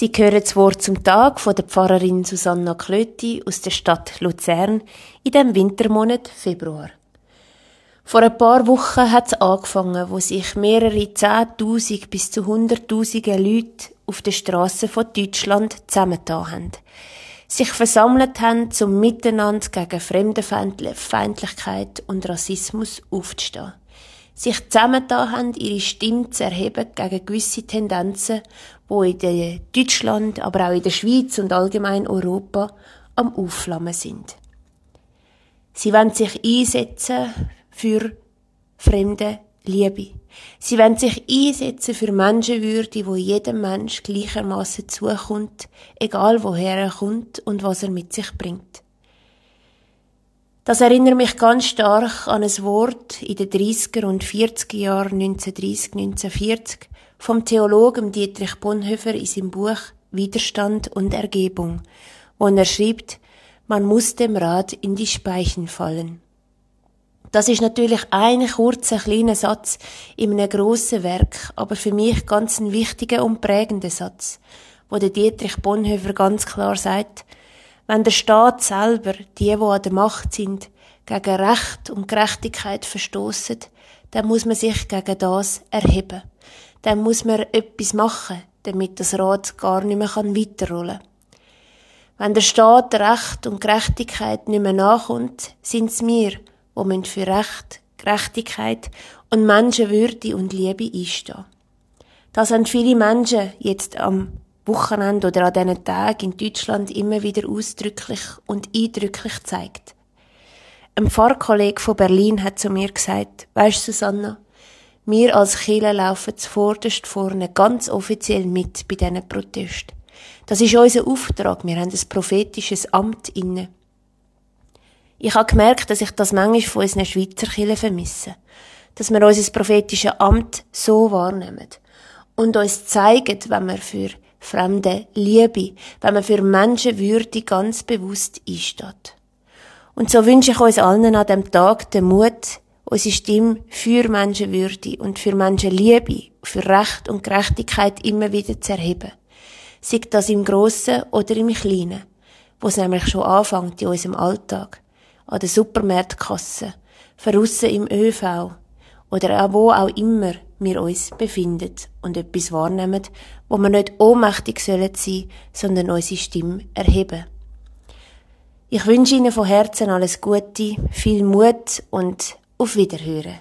Sie hören das Wort zum Tag von der Pfarrerin Susanna Klöti aus der Stadt Luzern in dem Wintermonat Februar. Vor ein paar Wochen hat es angefangen, wo sich mehrere Zehntausend bis zu Hunderttausende Leute auf den Strassen von Deutschland zusammengetan haben. Sich versammelt haben, um miteinander gegen Fremdenfeindlichkeit und Rassismus aufzustehen sich zusammengetan haben, ihre Stimme zu erheben gegen gewisse Tendenzen, die in Deutschland, aber auch in der Schweiz und allgemein Europa am Aufflammen sind. Sie wollen sich einsetzen für fremde Liebe. Sie wollen sich einsetzen für Menschenwürde, wo jedem Mensch gleichermaßen zukommt, egal woher er kommt und was er mit sich bringt. Das erinnert mich ganz stark an ein Wort in den 30er und 40er Jahren 1930, 1940 vom Theologen Dietrich Bonhoeffer in seinem Buch Widerstand und Ergebung, wo er schreibt, man muss dem Rad in die Speichen fallen. Das ist natürlich ein kurzer, kleiner Satz in einem grossen Werk, aber für mich ganz ein wichtiger und prägender Satz, wo der Dietrich Bonhoeffer ganz klar sagt, wenn der Staat selber, die, die an der Macht sind, gegen Recht und Gerechtigkeit verstoßen, dann muss man sich gegen das erheben. Dann muss man etwas machen, damit das Rad gar nicht mehr weiterrollen kann. Wenn der Staat Recht und Gerechtigkeit nicht mehr nachkommt, sind es wir, die für Recht, Gerechtigkeit und Menschenwürde und Liebe einstehen. Das haben viele Menschen jetzt am Wochenende oder an diesen Tagen in Deutschland immer wieder ausdrücklich und eindrücklich zeigt. Ein Pfarrkollege von Berlin hat zu mir gesagt, weisst Susanna, wir als Kirche laufen zuvorderst vorne ganz offiziell mit bei diesen Protesten. Das ist unser Auftrag, wir haben ein prophetisches Amt inne. Ich habe gemerkt, dass ich das manchmal von unseren Schweizer Kirchen vermisse. Dass wir unser prophetisches Amt so wahrnehmen und uns zeigen, wenn wir für fremde Liebe, wenn man für Menschenwürde ganz bewusst einsteht. Und so wünsche ich uns allen an dem Tag den Mut, unsere Stimme für Menschenwürde und für Menschenliebe, für Recht und Gerechtigkeit immer wieder zu erheben. Sei das im Grossen oder im Kleinen, wo es nämlich schon anfängt in unserem Alltag, an der Supermarktkasse, verrussen im ÖV oder auch wo auch immer wir uns befinden und etwas wahrnehmen, wo wir nicht ohnmächtig sein sollen, sondern unsere Stimme erheben. Ich wünsche Ihnen von Herzen alles Gute, viel Mut und auf Wiederhören.